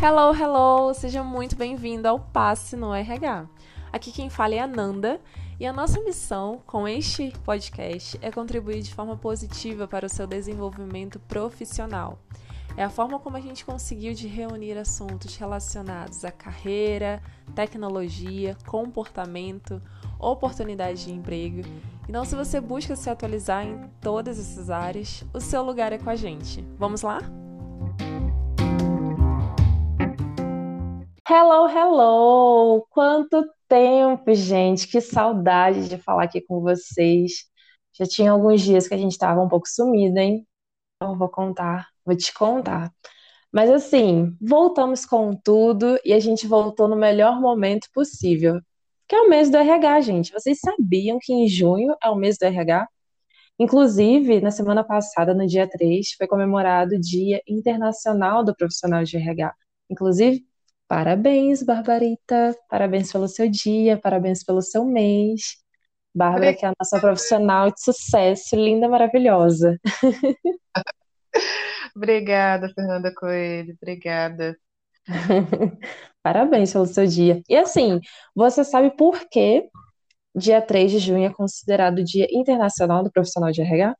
Hello, hello! Seja muito bem-vindo ao Passe no RH. Aqui quem fala é a Nanda e a nossa missão com este podcast é contribuir de forma positiva para o seu desenvolvimento profissional. É a forma como a gente conseguiu de reunir assuntos relacionados à carreira, tecnologia, comportamento, oportunidade de emprego. Então, se você busca se atualizar em todas essas áreas, o seu lugar é com a gente. Vamos lá? Hello, hello! Quanto tempo, gente! Que saudade de falar aqui com vocês. Já tinha alguns dias que a gente estava um pouco sumida, hein? Então, vou contar, vou te contar. Mas assim, voltamos com tudo e a gente voltou no melhor momento possível, que é o mês do RH, gente. Vocês sabiam que em junho é o mês do RH? Inclusive, na semana passada, no dia 3, foi comemorado o Dia Internacional do Profissional de RH. Inclusive, Parabéns, Barbarita. Parabéns pelo seu dia, parabéns pelo seu mês. Bárbara, que é a nossa profissional de sucesso, linda, maravilhosa. Obrigada, Fernanda Coelho. Obrigada. Parabéns pelo seu dia. E assim, você sabe por que dia 3 de junho é considerado o Dia Internacional do Profissional de RH?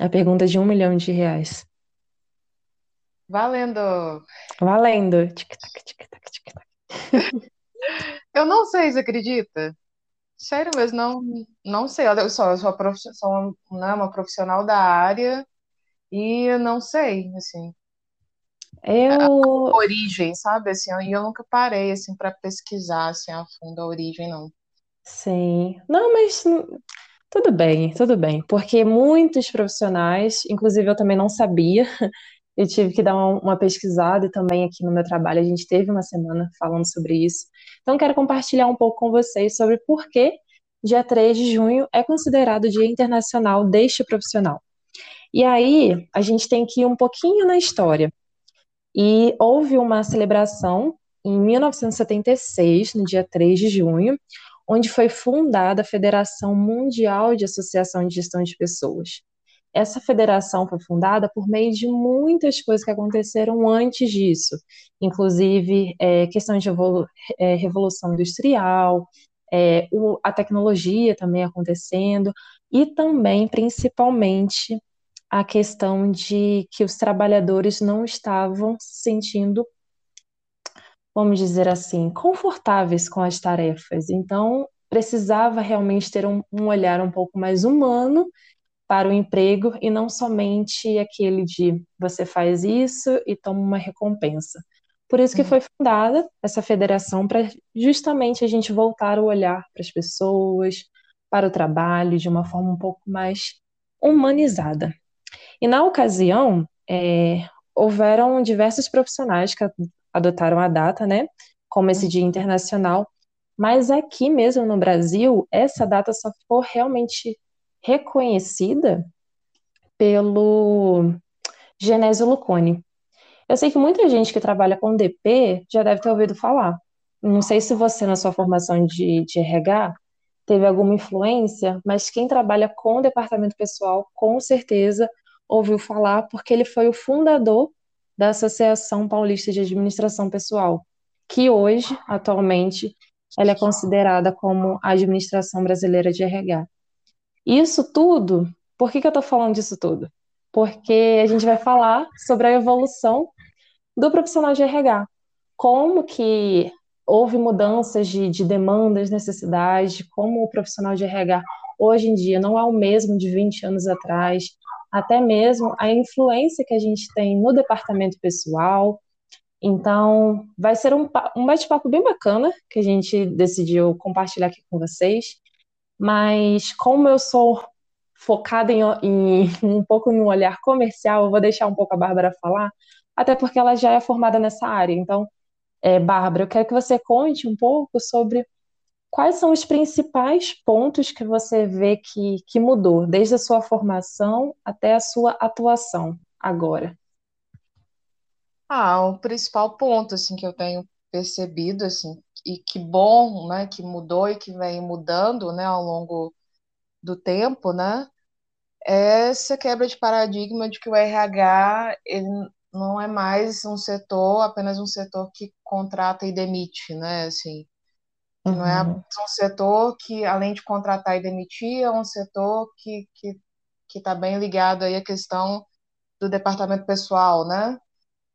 A pergunta de um milhão de reais. Valendo! Valendo! Tic-tac, tic-tac, tic-tac. Eu não sei, você acredita? Sério mesmo, não, não sei. Eu sou, eu sou, prof, sou né, uma profissional da área e eu não sei, assim. Eu... A origem, sabe? Assim, e eu nunca parei, assim, para pesquisar, assim, a fundo a origem, não. Sim. Não, mas tudo bem, tudo bem. Porque muitos profissionais, inclusive eu também não sabia, eu tive que dar uma, pesquisada e também aqui no meu trabalho a gente teve uma semana falando sobre isso. Então, quero compartilhar um pouco com vocês sobre por que dia 3 de junho é considerado o Dia Internacional deste profissional. E aí, a gente tem que ir um pouquinho na história. E houve uma celebração em 1976, no dia 3 de junho, onde foi fundada a Federação Mundial de Associação de Gestão de Pessoas. Essa federação foi fundada por meio de muitas coisas que aconteceram antes disso, inclusive é, questão de é, revolução industrial, é, o, a tecnologia também acontecendo, e também, principalmente, a questão de que os trabalhadores não estavam se sentindo, vamos dizer assim, confortáveis com as tarefas. Então, precisava realmente ter um, um olhar um pouco mais humano para o emprego e não somente aquele de você faz isso e toma uma recompensa. Por isso que uhum. foi fundada essa federação para justamente a gente voltar o olhar para as pessoas, para o trabalho de uma forma um pouco mais humanizada. E na ocasião, é, houveram diversos profissionais que adotaram a data, né, como esse Dia Internacional, mas aqui mesmo no Brasil, essa data só ficou realmente reconhecida pelo Genésio Lucone. Eu sei que muita gente que trabalha com DP já deve ter ouvido falar. Não sei se você, na sua formação de, de RH, teve alguma influência, mas quem trabalha com o departamento pessoal, com certeza ouviu falar, porque ele foi o fundador da Associação Paulista de Administração Pessoal, que hoje, atualmente, ela é considerada como a Administração Brasileira de RH. Isso tudo, por que, que eu estou falando disso tudo? Porque a gente vai falar sobre a evolução do profissional de RH. Como que houve mudanças de, de demandas, necessidades, como o profissional de RH hoje em dia não é o mesmo de 20 anos atrás, até mesmo a influência que a gente tem no departamento pessoal. Então, vai ser um, um bate-papo bem bacana que a gente decidiu compartilhar aqui com vocês. Mas como eu sou focada em, em, um pouco no olhar comercial, eu vou deixar um pouco a Bárbara falar, até porque ela já é formada nessa área. Então, é, Bárbara, eu quero que você conte um pouco sobre quais são os principais pontos que você vê que, que mudou, desde a sua formação até a sua atuação agora. Ah, o principal ponto assim que eu tenho percebido assim e que bom, né, que mudou e que vem mudando, né, ao longo do tempo, né, é essa quebra de paradigma de que o RH ele não é mais um setor, apenas um setor que contrata e demite, né? Assim, que não é Uhum, um setor que, além de contratar e demitir, é um setor que que que está bem ligado aí à questão do departamento pessoal, né?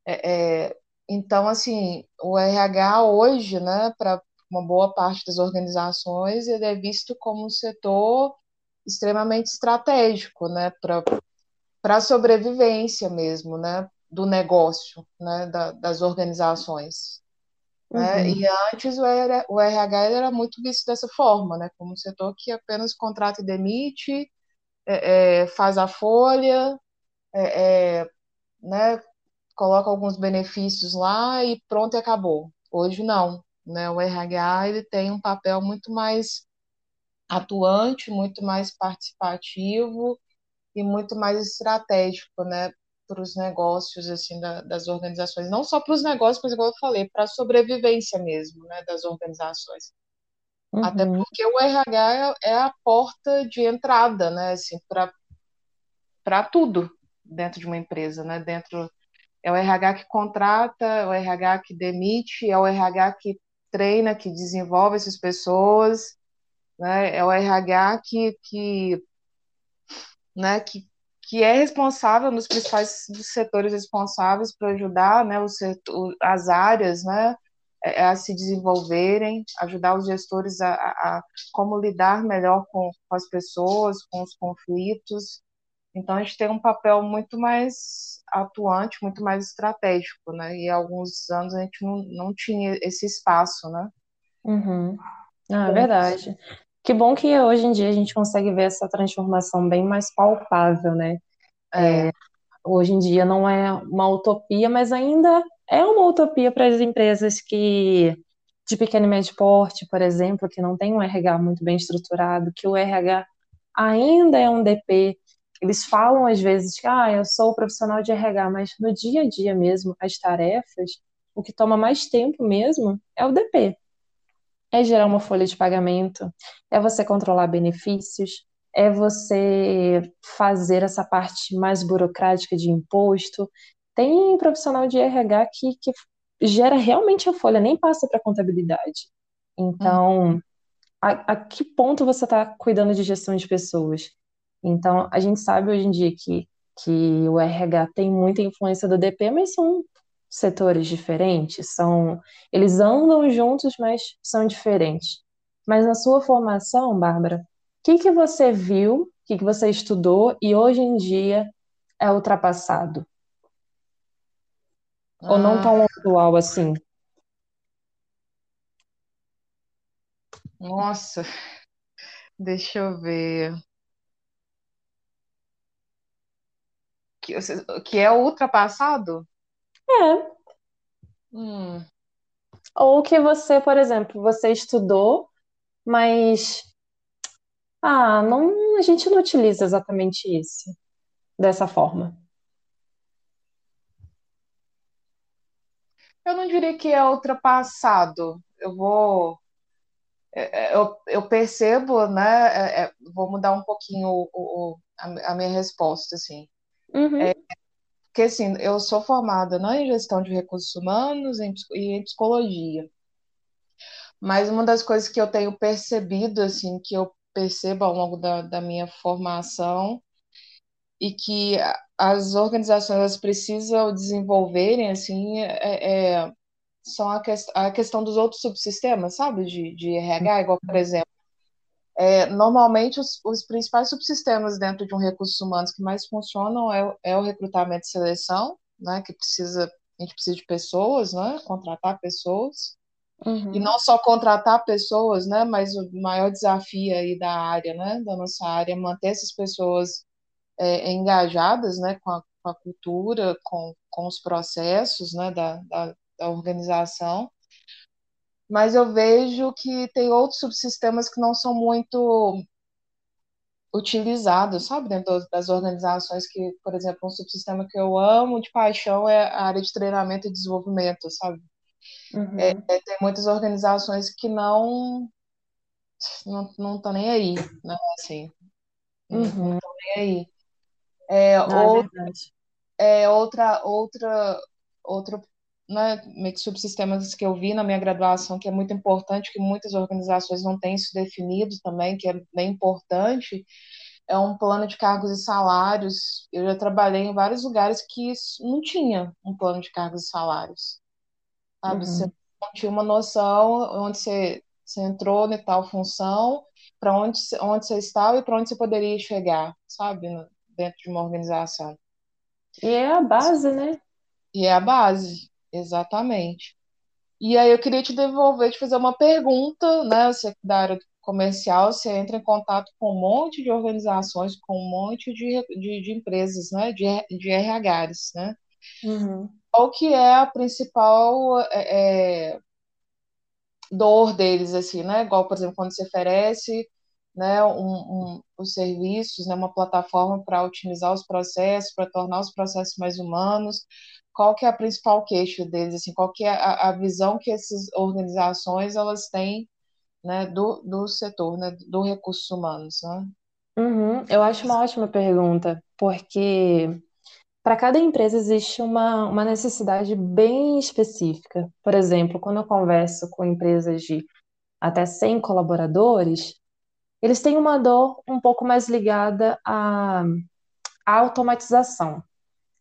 É, é, então, assim, o RH hoje, né, para uma boa parte das organizações, ele é visto como um setor extremamente estratégico, né, para a sobrevivência mesmo, né, do negócio, né, da, das organizações. Né? E uhum, antes o, R- o RH era muito visto dessa forma, né, como um setor que apenas contrata e demite, é, é, faz a folha, é, é, né, coloca alguns benefícios lá e pronto, e acabou. Hoje não, né? O RH ele tem um papel muito mais atuante, muito mais participativo e muito mais estratégico, né? Para os negócios assim da, das organizações, não só para os negócios, mas igual eu falei, para a sobrevivência mesmo, né? Das organizações. Até uhum, porque o RH é, é a porta de entrada, né? Assim, para para tudo dentro de uma empresa, né? Dentro É o RH que contrata, é o RH que demite, é o RH que treina, que desenvolve essas pessoas, né? É o RH que, que, né, que, que é responsável nos principais setores responsáveis para ajudar, né, o setor, as áreas, né, é, a se desenvolverem, ajudar os gestores a, a, a como lidar melhor com, com as pessoas, com os conflitos, então a gente tem um papel muito mais atuante, muito mais estratégico, né? E há alguns anos a gente não, não tinha esse espaço, né? uhum. Ah, é verdade. Que bom que hoje em dia a gente consegue ver essa transformação bem mais palpável, né? é, Hoje em dia não é uma utopia, mas ainda é uma utopia para as empresas que de pequeno e médio porte, por exemplo, que não tem um RH muito bem estruturado, que o RH ainda é um DP. Eles falam às vezes que ah, eu sou profissional de RH, mas no dia a dia mesmo, as tarefas, o que toma mais tempo mesmo é o DP é gerar uma folha de pagamento, é você controlar benefícios, é você fazer essa parte mais burocrática de imposto. Tem profissional de RH que, que gera realmente a folha, nem passa para contabilidade. Então, a, a que ponto você está cuidando de gestão de pessoas? Então, a gente sabe hoje em dia que, que o RH tem muita influência do DP, mas são setores diferentes, são, eles andam juntos, mas são diferentes. Mas na sua formação, Bárbara, o que que você viu, o que que você estudou e hoje em dia é ultrapassado? Ou não ah, tão atual assim? nossa, deixa eu ver. Que, que é ultrapassado? É. Hum, Ou que você, por exemplo, você estudou, mas Ah, não, a gente não utiliza exatamente isso, dessa forma. eu não diria que é ultrapassado. Eu vou. é, é, Eu, eu percebo, né? é, vou mudar um pouquinho o, o- a minha resposta, assim. Uhum, Porque, assim, eu sou formada, né, em gestão de recursos humanos em e em psicologia. Mas uma das coisas que eu tenho percebido, assim, que eu percebo ao longo da, da minha formação e que as organizações precisam desenvolverem, assim, é, é- são a, ques- a questão dos outros subsistemas, sabe, de, de RH, igual, por exemplo, é, normalmente os, os principais subsistemas dentro de um recursos humanos que mais funcionam é, o- é o recrutamento e seleção, né, que precisa, a gente precisa de pessoas, né, contratar pessoas, e uhum, não só contratar pessoas, né, mas o maior desafio aí da área, né, da nossa área, é manter essas pessoas é, engajadas, né, com a, com a cultura, com, com os processos, né, da, da, da organização. Mas eu vejo que tem outros subsistemas que não são muito utilizados, sabe, dentro das organizações que, por exemplo, um subsistema que eu amo de paixão é a área de treinamento e desenvolvimento, sabe? É, uhum, tem muitas organizações que não não não estão nem aí, né? Assim, não uhum. estão nem aí. É, Ah, é ou é outra, outra, outra né, meio que subsistemas que eu vi na minha graduação, que é muito importante, que muitas organizações não têm isso definido também, que é bem importante, é um plano de cargos e salários. Eu já trabalhei em vários lugares que não tinha um plano de cargos e salários. Sabe? Uhum. Você não tinha uma noção onde você, você entrou em tal função, para onde, onde você estava e para onde você poderia chegar, sabe? Dentro de uma organização. E é a base, né? E é a base, exatamente. E aí eu queria te devolver, te fazer uma pergunta, né? Você é da área comercial, você entra em contato com um monte de organizações, com um monte de, de, de empresas, né? De, de RHs, né? Uhum. Qual que é a principal é, é, dor deles, assim, né? Igual, por exemplo, quando você oferece né, um, um, os serviços, né, uma plataforma para otimizar os processos, para tornar os processos mais humanos. Qual que é a principal queixa deles? Assim, qual que é a, a visão que essas organizações elas têm né, do, do setor, né, do recursos humanos? Né? Uhum, eu acho uma ótima pergunta, porque para cada empresa existe uma, uma necessidade bem específica. Por exemplo, quando eu converso com empresas de até 100 colaboradores, eles têm uma dor um pouco mais ligada à, à automatização.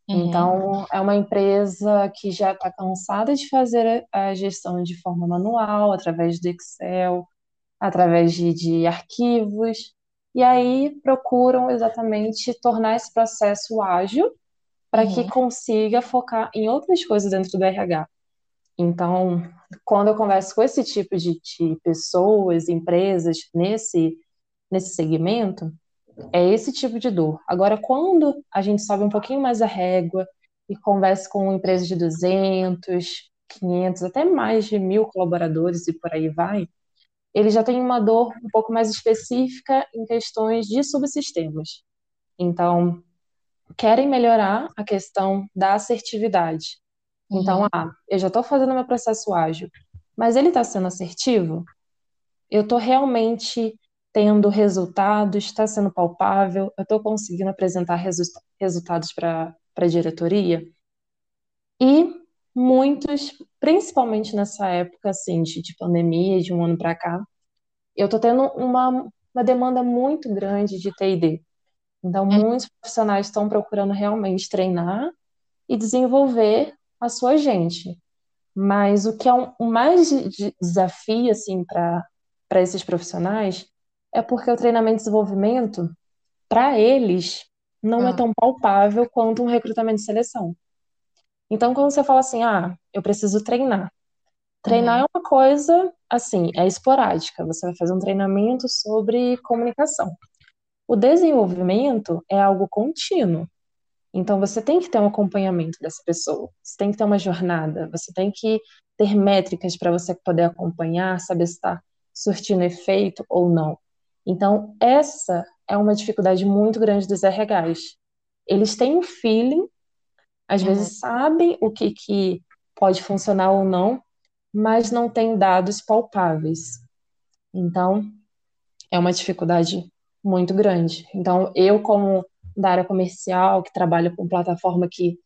Uhum. Então, é uma empresa que já está cansada de fazer a gestão de forma manual, através do Excel, através de, de arquivos, e aí procuram exatamente tornar esse processo ágil para uhum. que consiga focar em outras coisas dentro do RH. Então, quando eu converso com esse tipo de, de pessoas, empresas nesse nesse segmento é esse tipo de dor. Agora, quando a gente sobe um pouquinho mais a régua e conversa com empresas de 200, 500, até mais de mil colaboradores e por aí vai, ele já tem uma dor um pouco mais específica em questões de subsistemas. Então, querem melhorar a questão da assertividade. Então, uhum. ah, eu já estou fazendo meu processo ágil, mas ele está sendo assertivo? Eu estou realmente tendo resultados, está sendo palpável, eu estou conseguindo apresentar resu resultados para a diretoria. E muitos, principalmente nessa época assim, de, de pandemia, de um ano para cá, eu estou tendo uma, uma demanda muito grande de TD. Então, uhum. muitos profissionais estão procurando realmente treinar e desenvolver a sua gente. Mas o que é um, um mais de desafio assim para esses profissionais é porque o treinamento e desenvolvimento, para eles, não é ah. é tão palpável quanto um recrutamento e seleção. Então, quando você fala assim, ah, eu preciso treinar. Treinar uhum. é uma coisa, assim, é esporádica. Você vai fazer um treinamento sobre comunicação. O desenvolvimento é algo contínuo. Então, você tem que ter um acompanhamento dessa pessoa. Você tem que ter uma jornada. Você tem que ter métricas para você poder acompanhar, saber se está surtindo efeito ou não. Então, essa é uma dificuldade muito grande dos RHs. Eles têm um feeling, às uhum. vezes sabem o que, que pode funcionar ou não, mas não têm dados palpáveis. Então, é uma dificuldade muito grande. Então, eu, como da área comercial, que trabalha com plataforma que,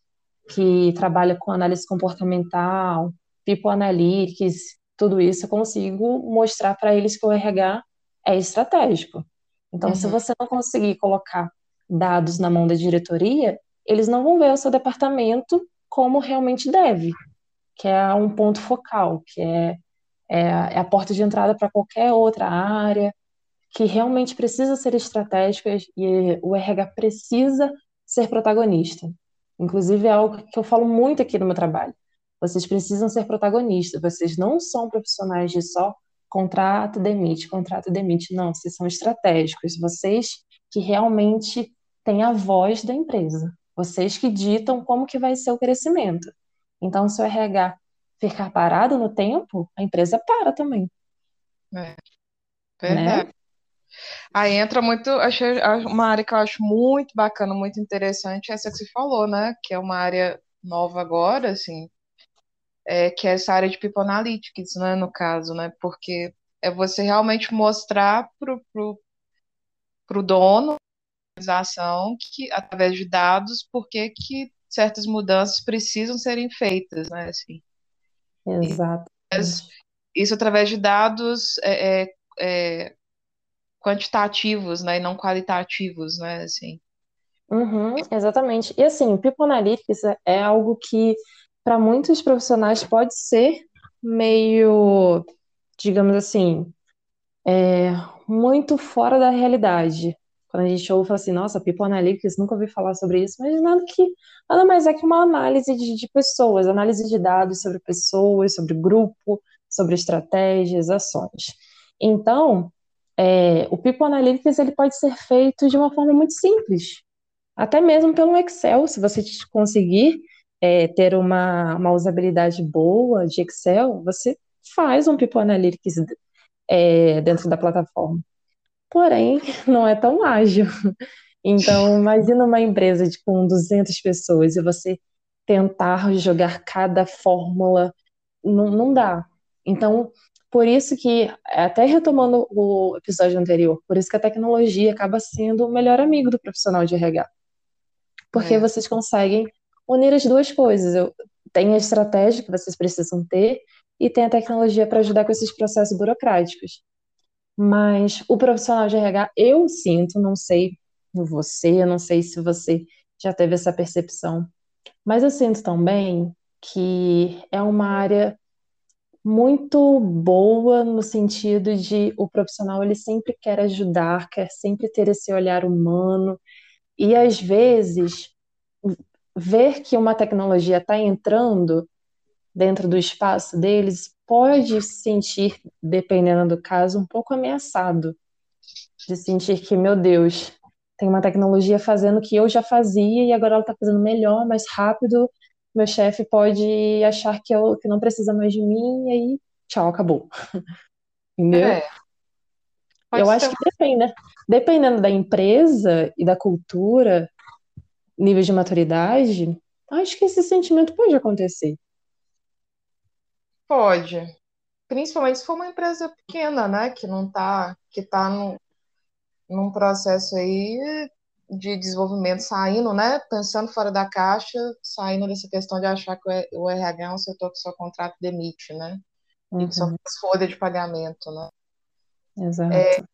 que trabalha com análise comportamental, People Analytics, tudo isso, eu consigo mostrar para eles que o RH é estratégico. Então, uhum. se você não conseguir colocar dados na mão da diretoria, eles não vão ver o seu departamento como realmente deve, que é um ponto focal, que é, é, é a porta de entrada para qualquer outra área, que realmente precisa ser estratégico e o RH precisa ser protagonista. Inclusive, é algo que eu falo muito aqui no meu trabalho. Vocês precisam ser protagonistas, vocês não são profissionais de só contrato, demite, contrato, demite. Não, vocês são estratégicos. Vocês que realmente têm a voz da empresa. Vocês que ditam como que vai ser o crescimento. Então, se o RH ficar parado no tempo, a empresa para também. É. Verdade. Né? Aí entra muito, achei uma área que eu acho muito bacana, muito interessante, essa que você falou, né? Que é uma área nova agora, assim, é, que é essa área de People Analytics, né, no caso, né, porque é você realmente mostrar para o pro dono da organização, que, através de dados, por que certas mudanças precisam serem feitas, né? Assim. Exato. Isso através de dados é, é, é, quantitativos, né, e não qualitativos, né, assim. Uhum, exatamente. E assim, People Analytics é algo que para muitos profissionais pode ser meio, digamos assim, é, muito fora da realidade. Quando a gente ouve fala assim, nossa, People Analytics, nunca ouvi falar sobre isso, mas nada que nada mais é que uma análise de, de pessoas, análise de dados sobre pessoas, sobre grupo, sobre estratégias, ações. Então, é, o People Analytics ele pode ser feito de uma forma muito simples, até mesmo pelo Excel, se você conseguir é, ter uma, uma usabilidade boa de Excel, você faz um People Analytics é, dentro da plataforma. Porém, não é tão ágil. Então, imagina uma empresa de, com 200 pessoas e você tentar jogar cada fórmula, não, não dá. Então, por isso que, até retomando o episódio anterior, por isso que a tecnologia acaba sendo o melhor amigo do profissional de RH. Porque é. vocês conseguem unir as duas coisas. Eu, tem a estratégia que vocês precisam ter e tem a tecnologia para ajudar com esses processos burocráticos. Mas o profissional de RH, eu sinto, não sei você, eu não sei se você já teve essa percepção, mas eu sinto também que é uma área muito boa no sentido de o profissional ele sempre quer ajudar, quer sempre ter esse olhar humano e às vezes ver que uma tecnologia está entrando dentro do espaço deles pode se sentir, dependendo do caso, um pouco ameaçado de sentir que, meu Deus, tem uma tecnologia fazendo o que eu já fazia e agora ela está fazendo melhor, mais rápido meu chefe pode achar que, eu, que não precisa mais de mim e aí, tchau, acabou. Entendeu? É. eu acho que depende, né? Dependendo da empresa e da cultura, nível de maturidade, acho que esse sentimento pode acontecer. Pode. Principalmente se for uma empresa pequena, né? Que não tá, que tá no, num processo aí de desenvolvimento saindo, né, pensando fora da caixa, saindo dessa questão de achar que o RH é um setor que só contrato demite, né, uhum. e que só uhum. faz folha de pagamento, né. Exato. É,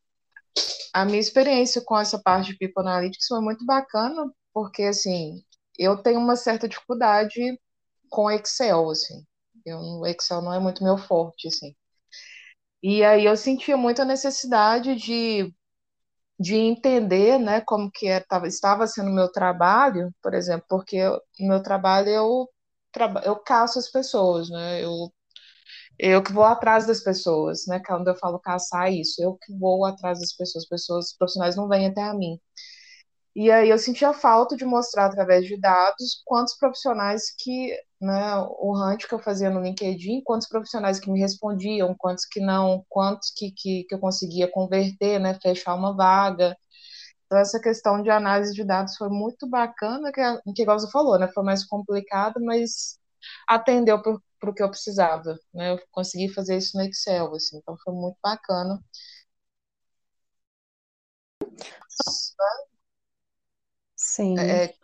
a minha experiência com essa parte de People Analytics foi muito bacana, porque, assim, eu tenho uma certa dificuldade com Excel, assim, eu, o Excel não é muito meu forte, assim. E aí eu sentia muita necessidade de de entender, né, como que é, tava, estava sendo o meu trabalho, por exemplo, porque no meu trabalho eu, eu caço as pessoas, né, eu, eu que vou atrás das pessoas, né, quando eu falo caçar é isso, eu que vou atrás das pessoas, pessoas, profissionais não vêm até a mim. E aí eu sentia falta de mostrar através de dados quantos profissionais que, né, o hunt que eu fazia no LinkedIn, quantos profissionais que me respondiam, quantos que não, quantos que, que, que eu conseguia converter, né, fechar uma vaga. Então essa questão de análise de dados foi muito bacana, que, que igual você falou, né, foi mais complicado, mas atendeu para o que eu precisava, né, eu consegui fazer isso no Excel, assim, então foi muito bacana. Sim. É,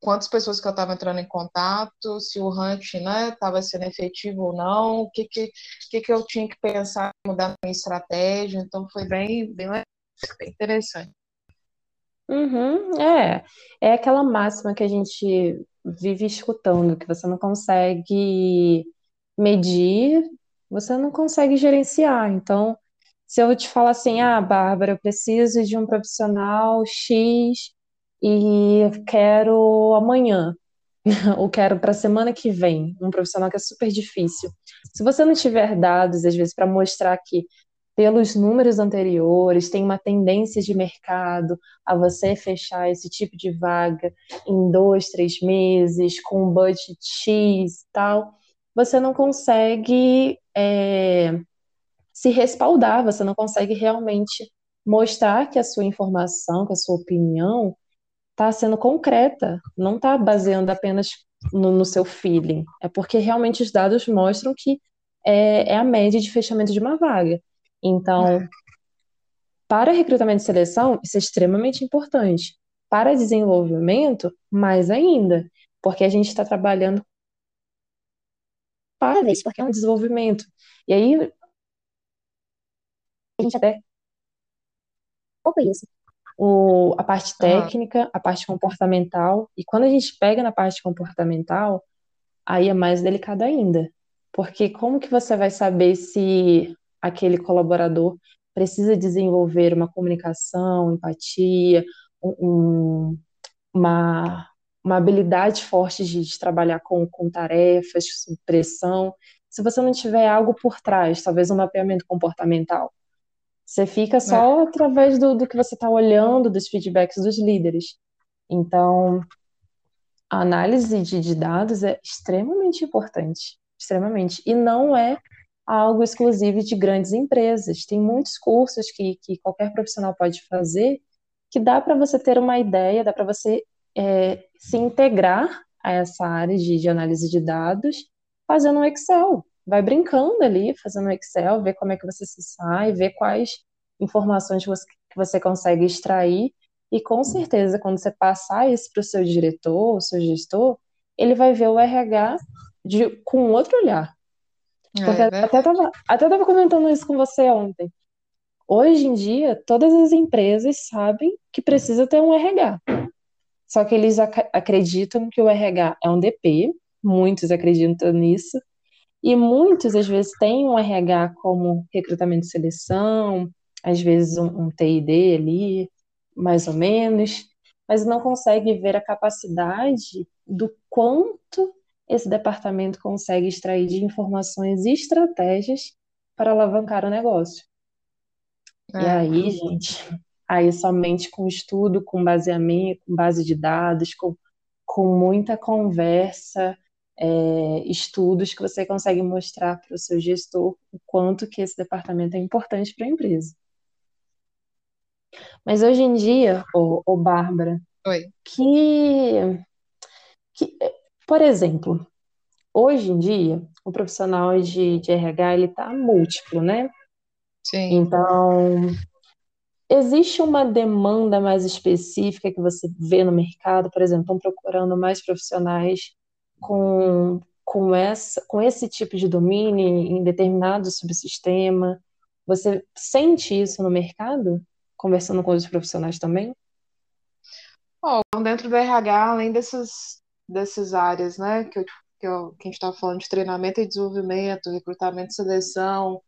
quantas pessoas que eu estava entrando em contato, se o hunt estava né, sendo efetivo ou não, o que, que, que, que eu tinha que pensar mudar minha estratégia. Então foi bem, bem, bem interessante. Uhum, é, é aquela máxima que a gente vive escutando, que você não consegue medir, você não consegue gerenciar. Então, se eu te falar assim, ah, Bárbara, eu preciso de um profissional X e quero amanhã, ou quero para a semana que vem, um profissional que é super difícil. Se você não tiver dados, às vezes, para mostrar que, pelos números anteriores, tem uma tendência de mercado a você fechar esse tipo de vaga em dois, três meses, com um budget X e tal, você não consegue é, se respaldar, você não consegue realmente mostrar que a sua informação, que a sua opinião está sendo concreta, não está baseando apenas no, no, seu feeling. É porque realmente os dados mostram que é, é a média de fechamento de uma vaga. Então, para recrutamento e seleção, isso é extremamente importante. Para desenvolvimento, mais ainda. porque a gente está trabalhando para isso, porque é um desenvolvimento. E aí a gente até pouco isso. O, a parte técnica, uhum. a parte comportamental, e quando a gente pega na parte comportamental, aí é mais delicado ainda. Porque como que você vai saber se aquele colaborador precisa desenvolver uma comunicação, empatia, um, uma, uma habilidade forte de, de trabalhar com, com tarefas, pressão, se você não tiver algo por trás, talvez um mapeamento comportamental. Você fica só é. através do, do que você está olhando, dos feedbacks dos líderes. Então, a análise de, de dados é extremamente importante, extremamente. E não é algo exclusivo de grandes empresas. Tem muitos cursos que, que qualquer profissional pode fazer que dá para você ter uma ideia, dá para você é, se integrar a essa área de, de análise de dados fazendo um Excel vai brincando ali, fazendo Excel, ver como é que você se sai, ver quais informações você, que você consegue extrair. E com certeza, quando você passar isso para o seu diretor, o seu gestor, ele vai ver o RH de, com outro olhar. É, Porque é, até estava até tava comentando isso com você ontem. Hoje em dia, todas as empresas sabem que precisa ter um RH. Só que eles ac acreditam que o RH é um DP, muitos acreditam nisso, e muitos, às vezes, têm um RH como recrutamento e seleção, às vezes um, um TID ali, mais ou menos, mas não consegue ver a capacidade do quanto esse departamento consegue extrair de informações e estratégias para alavancar o negócio. É. E aí, gente, aí somente com estudo, com baseamento, com base de dados, com, com muita conversa, é, estudos que você consegue mostrar para o seu gestor o quanto que esse departamento é importante para a empresa. Mas hoje em dia, ô, ô Bárbara, Oi. Que, que, por exemplo, hoje em dia, o profissional de, de RH ele está múltiplo, né? Sim. Então, existe uma demanda mais específica que você vê no mercado, por exemplo, estão procurando mais profissionais com, com, essa, com esse tipo de domínio em determinado subsistema? Você sente isso no mercado, conversando com os profissionais também? Bom, dentro do RH, além dessas, dessas áreas, né, que, eu, que, eu, que a gente estava falando de treinamento e desenvolvimento, recrutamento e seleção,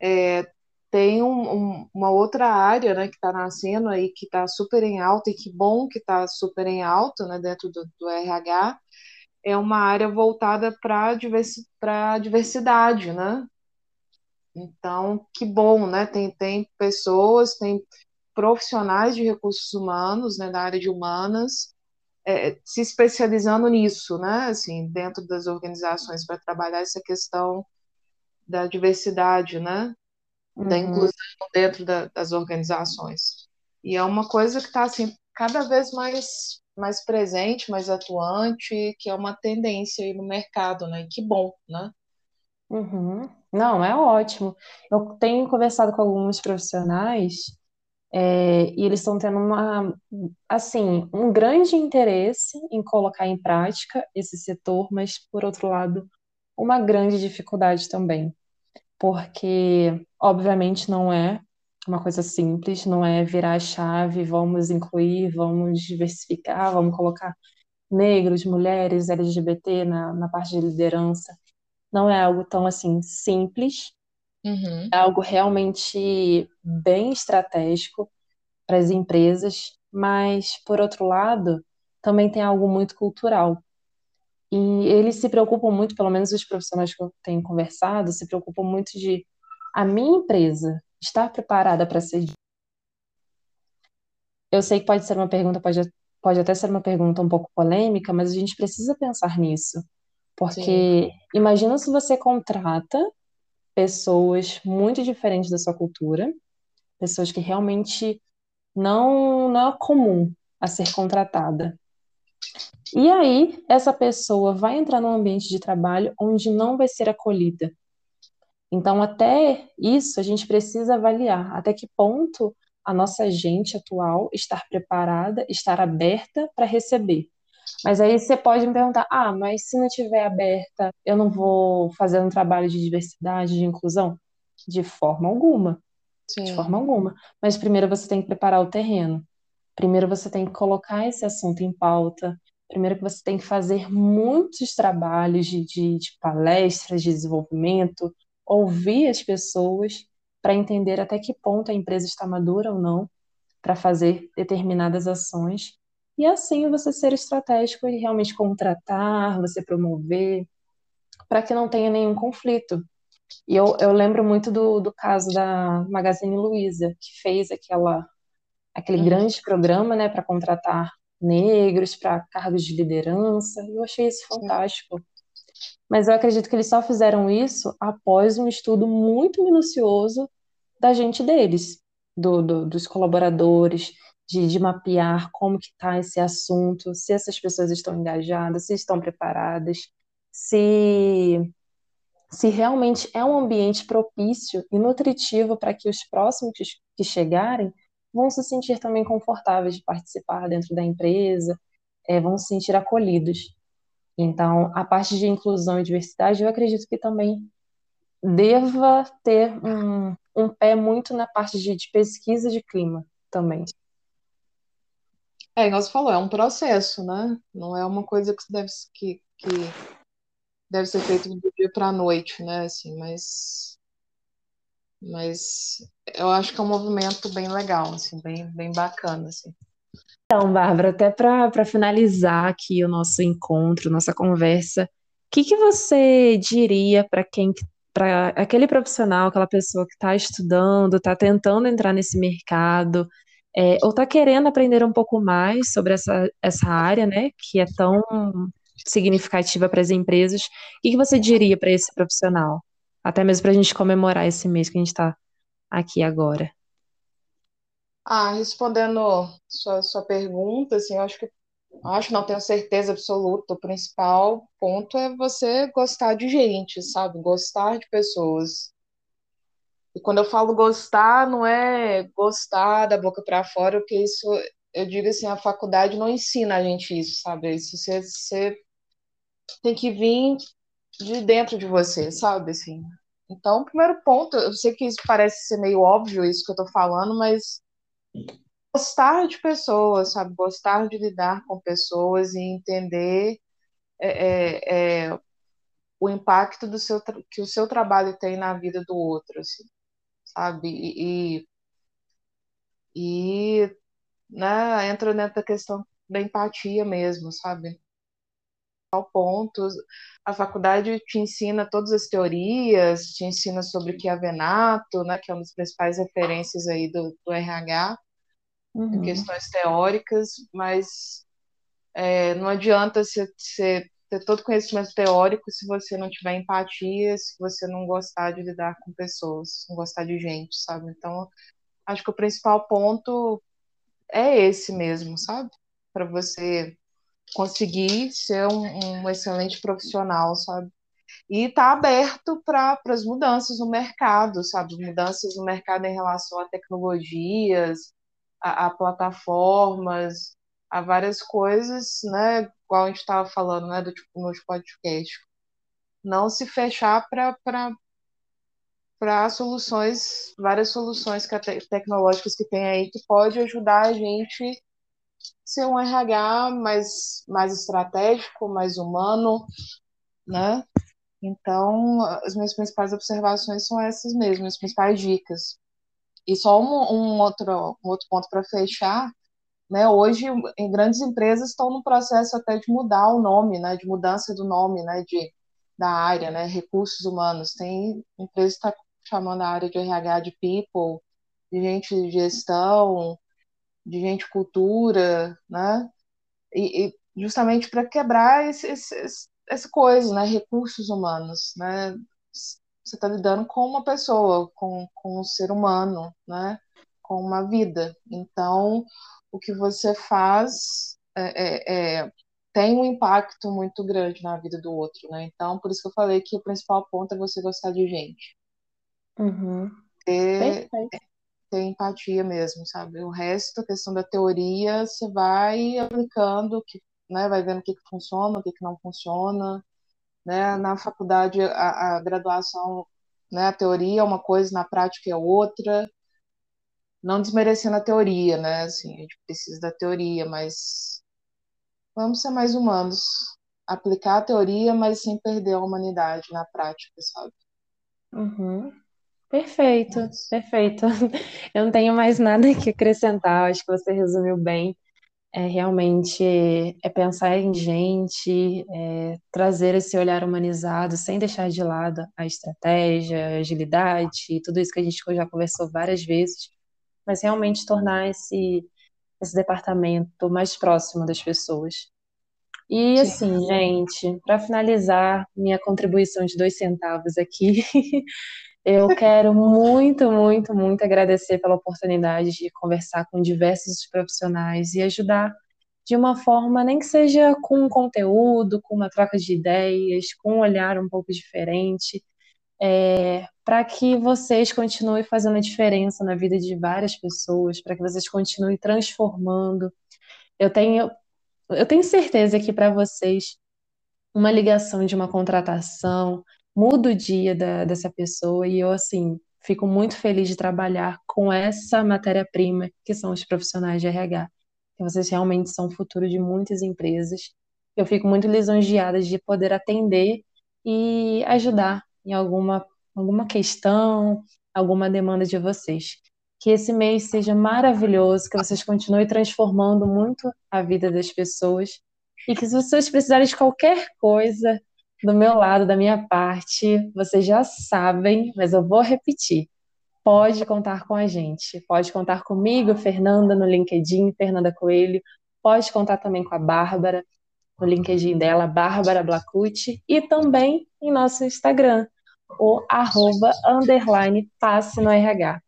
é, tem um, um, uma outra área, né, que está nascendo aí, que está super em alta, e que bom que está super em alta, né, dentro do, do RH, é uma área voltada para diversi a diversidade, né? Então, que bom, né? Tem, tem pessoas, tem profissionais de recursos humanos, né, da área de humanas, é, se especializando nisso, né? Assim, dentro das organizações para trabalhar essa questão da diversidade, né? Da uhum. inclusão dentro da, das organizações. E é uma coisa que está assim cada vez mais mais presente, mais atuante, que é uma tendência aí no mercado, né? E que bom, né? Uhum. Não, é ótimo. Eu tenho conversado com alguns profissionais é, e eles estão tendo uma, assim, um grande interesse em colocar em prática esse setor, mas, por outro lado, uma grande dificuldade também, porque, obviamente, não é uma coisa simples, não é virar a chave, vamos incluir, vamos diversificar, vamos colocar negros, mulheres, LGBT na, na parte de liderança. Não é algo tão assim simples, uhum. é algo realmente bem estratégico para as empresas, mas por outro lado, também tem algo muito cultural. E eles se preocupam muito, pelo menos os profissionais que eu tenho conversado, se preocupam muito de a minha empresa estar preparada para ser. Eu sei que pode ser uma pergunta, pode, pode até ser uma pergunta um pouco polêmica, mas a gente precisa pensar nisso. Porque Sim. imagina se você contrata pessoas muito diferentes da sua cultura, pessoas que realmente não, não é comum a ser contratada. E aí, essa pessoa vai entrar num ambiente de trabalho onde não vai ser acolhida, então, até isso, a gente precisa avaliar até que ponto a nossa gente atual estar preparada, estar aberta para receber. Mas aí você pode me perguntar: ah, mas se não tiver aberta, eu não vou fazer um trabalho de diversidade, de inclusão? De forma alguma, de forma Sim, alguma. Mas primeiro você tem que preparar o terreno. Primeiro você tem que colocar esse assunto em pauta. Primeiro que você tem que fazer muitos trabalhos de, de, de palestras, de desenvolvimento, ouvir as pessoas para entender até que ponto a empresa está madura ou não para fazer determinadas ações. E assim você ser estratégico e realmente contratar, você promover, para que não tenha nenhum conflito. E eu, eu lembro muito do, do caso da Magazine Luiza, que fez aquela, aquele uhum, grande programa, né, para contratar negros para cargos de liderança. Eu achei isso fantástico. Mas eu acredito que eles só fizeram isso após um estudo muito minucioso da gente deles, do, do- dos colaboradores, de, de mapear como que está esse assunto, se essas pessoas estão engajadas, se estão preparadas, se, se realmente é um ambiente propício e nutritivo para que os próximos que que chegarem vão se sentir também confortáveis de participar dentro da empresa, eh, vão se sentir acolhidos. Então, a parte de inclusão e diversidade, eu acredito que também deva ter um, um pé muito na parte de, de pesquisa de clima também. É, igual você falou, é um processo, né? Não é uma coisa que deve, que, que deve ser feito do dia para a noite, né? Assim, mas, mas eu acho que é um movimento bem legal, assim, bem, bem bacana, assim. Então, Bárbara, até para finalizar aqui o nosso encontro, nossa conversa, o que que você diria para quem, para aquele profissional, aquela pessoa que está estudando, está tentando entrar nesse mercado, é, ou está querendo aprender um pouco mais sobre essa, essa área, né, que é tão significativa para as empresas, o que que você diria para esse profissional? Até mesmo para a gente comemorar esse mês que a gente está aqui agora. Ah, respondendo sua, sua pergunta, assim, eu acho que acho, não tenho certeza absoluta. O principal ponto é você gostar de gente, sabe? Gostar de pessoas. E quando eu falo gostar, não é gostar da boca para fora, porque isso, eu digo assim, a faculdade não ensina a gente isso, sabe? Isso você, você tem que vir de dentro de você, sabe? Assim. Então, o primeiro ponto, eu sei que isso parece ser meio óbvio, isso que eu tô falando, mas gostar de pessoas, sabe? Gostar de lidar com pessoas e entender é, é, é, o impacto do seu, que o seu trabalho tem na vida do outro, assim, sabe? E, e né, entra da questão da empatia mesmo, sabe? Ao ponto, a faculdade te ensina todas as teorias, te ensina sobre o que é Venato, né, que é uma das principais referências aí do, do RH, Uhum, questões teóricas, mas é, não adianta você, você ter todo conhecimento teórico se você não tiver empatia, se você não gostar de lidar com pessoas, não gostar de gente, sabe? Então, acho que o principal ponto é esse mesmo, sabe? Para você conseguir ser um, um, excelente profissional, sabe? E estar tá aberto para as mudanças no mercado, sabe? Mudanças no mercado em relação a tecnologias, a, a plataformas, a várias coisas, né? Igual a gente estava falando, né? Do tipo nos podcast. Não se fechar para para soluções, várias soluções tecnológicas que tem aí que pode ajudar a gente ser um RH mais, mais estratégico, mais humano, né? Então, as minhas principais observações são essas mesmo, as principais dicas. E só um, um outro, um outro ponto para fechar, né? Hoje, em grandes empresas estão no processo até de mudar o nome, né? De mudança do nome, né? De, da área, né? Recursos humanos. Tem empresa que está chamando a área de RH de people, de gente de gestão, de gente cultura, né? E, e justamente para quebrar esse, esse, essa coisa, né? Recursos humanos, né? Você está lidando com uma pessoa, com, com um ser humano, né? Com uma vida. Então, o que você faz é, é, é, tem um impacto muito grande na vida do outro, né? Então, por isso que eu falei que o principal ponto é você gostar de gente. uhum. Ter, Perfeito. Ter empatia mesmo, sabe? O resto, a questão da teoria, você vai aplicando que né, vai vendo o que, que funciona, o que, que não funciona, né? Na faculdade, a, a graduação, né, a teoria é uma coisa, na prática é outra. Não desmerecendo a teoria, né? Assim, a gente precisa da teoria, mas vamos ser mais humanos. Aplicar a teoria, mas sem perder a humanidade na prática, sabe? Uhum. Perfeito, perfeito. Eu não tenho mais nada que acrescentar, acho que você resumiu bem. É realmente é pensar em gente, é trazer esse olhar humanizado, sem deixar de lado a estratégia, a agilidade, tudo isso que a gente já conversou várias vezes, mas realmente tornar esse, esse departamento mais próximo das pessoas. E Sim. assim, gente, para finalizar minha contribuição de dois centavos aqui, eu quero muito, muito, muito agradecer pela oportunidade de conversar com diversos profissionais e ajudar de uma forma, nem que seja com conteúdo, com uma troca de ideias, com um olhar um pouco diferente, é, para que vocês continuem fazendo a diferença na vida de várias pessoas, para que vocês continuem transformando. Eu tenho, eu tenho certeza que para vocês uma ligação de uma contratação muda o dia da, dessa pessoa e eu assim fico muito feliz de trabalhar com essa matéria-prima que são os profissionais de RH. Que vocês realmente são o futuro de muitas empresas. Eu fico muito lisonjeada de poder atender e ajudar em alguma, alguma questão, alguma demanda de vocês. Que esse mês seja maravilhoso, que vocês continuem transformando muito a vida das pessoas e que se vocês precisarem de qualquer coisa do meu lado, da minha parte, vocês já sabem, mas eu vou repetir. Pode contar com a gente. Pode contar comigo, Fernanda, no LinkedIn, Fernanda Coelho. Pode contar também com a Bárbara, no LinkedIn dela, Bárbara Blacucci, e também em nosso Instagram, o arroba underline passe no RH.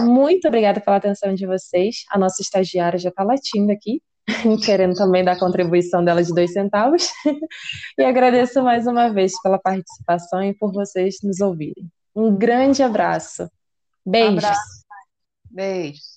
Muito obrigada pela atenção de vocês. A nossa estagiária já está latindo aqui, querendo também dar a contribuição dela de dois centavos. e agradeço mais uma vez pela participação e por vocês nos ouvirem. Um grande abraço. Beijos. Abraço. Beijos.